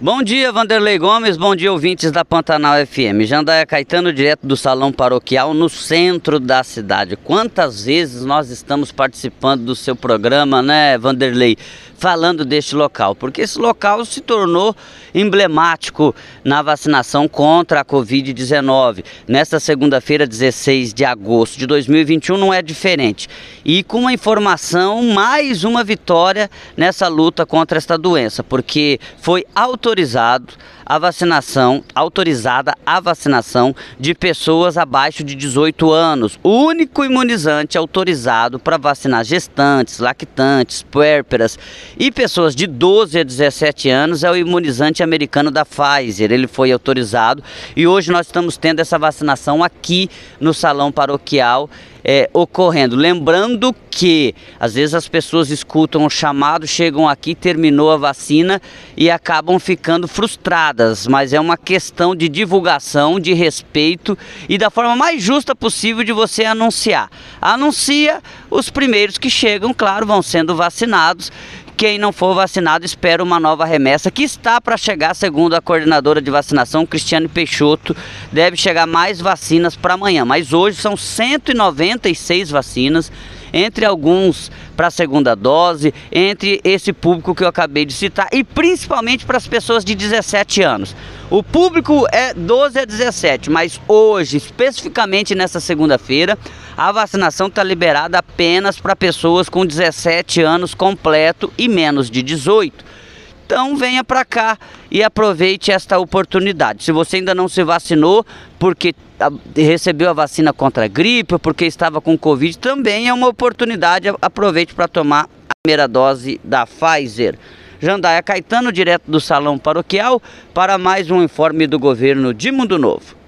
Bom dia, Vanderlei Gomes. Bom dia, ouvintes da Pantanal FM. Jandaia Caetano, direto do Salão Paroquial, no centro da cidade. Quantas vezes nós estamos participando do seu programa, né, Vanderlei? Falando deste local, porque esse local se tornou emblemático na vacinação contra a Covid-19. Nesta segunda-feira, 16 de agosto de 2021, não é diferente. E com uma informação, mais uma vitória nessa luta contra esta doença, porque foi autorizado autorizado a vacinação, autorizada a vacinação de pessoas abaixo de 18 anos. O único imunizante autorizado para vacinar gestantes, lactantes, puérperas e pessoas de 12 a 17 anos é o imunizante americano da Pfizer. Ele foi autorizado e hoje nós estamos tendo essa vacinação aqui no salão paroquial é, ocorrendo. Lembrando que às vezes as pessoas escutam o chamado, chegam aqui, terminou a vacina e acabam ficando frustradas, mas é uma questão de divulgação, de respeito e da forma mais justa possível de você anunciar. Anuncia os primeiros que chegam, claro, vão sendo vacinados quem não for vacinado espera uma nova remessa que está para chegar, segundo a coordenadora de vacinação, Cristiane Peixoto. Deve chegar mais vacinas para amanhã, mas hoje são 196 vacinas entre alguns para a segunda dose, entre esse público que eu acabei de citar e principalmente para as pessoas de 17 anos. O público é 12 a 17, mas hoje, especificamente nessa segunda-feira, a vacinação está liberada apenas para pessoas com 17 anos completo e menos de 18. Então venha para cá e aproveite esta oportunidade. Se você ainda não se vacinou porque ah, recebeu a vacina contra a gripe, porque estava com Covid, também é uma oportunidade. Aproveite para tomar a primeira dose da Pfizer. Jandaia Caetano, direto do Salão Paroquial, para mais um informe do governo de Mundo Novo.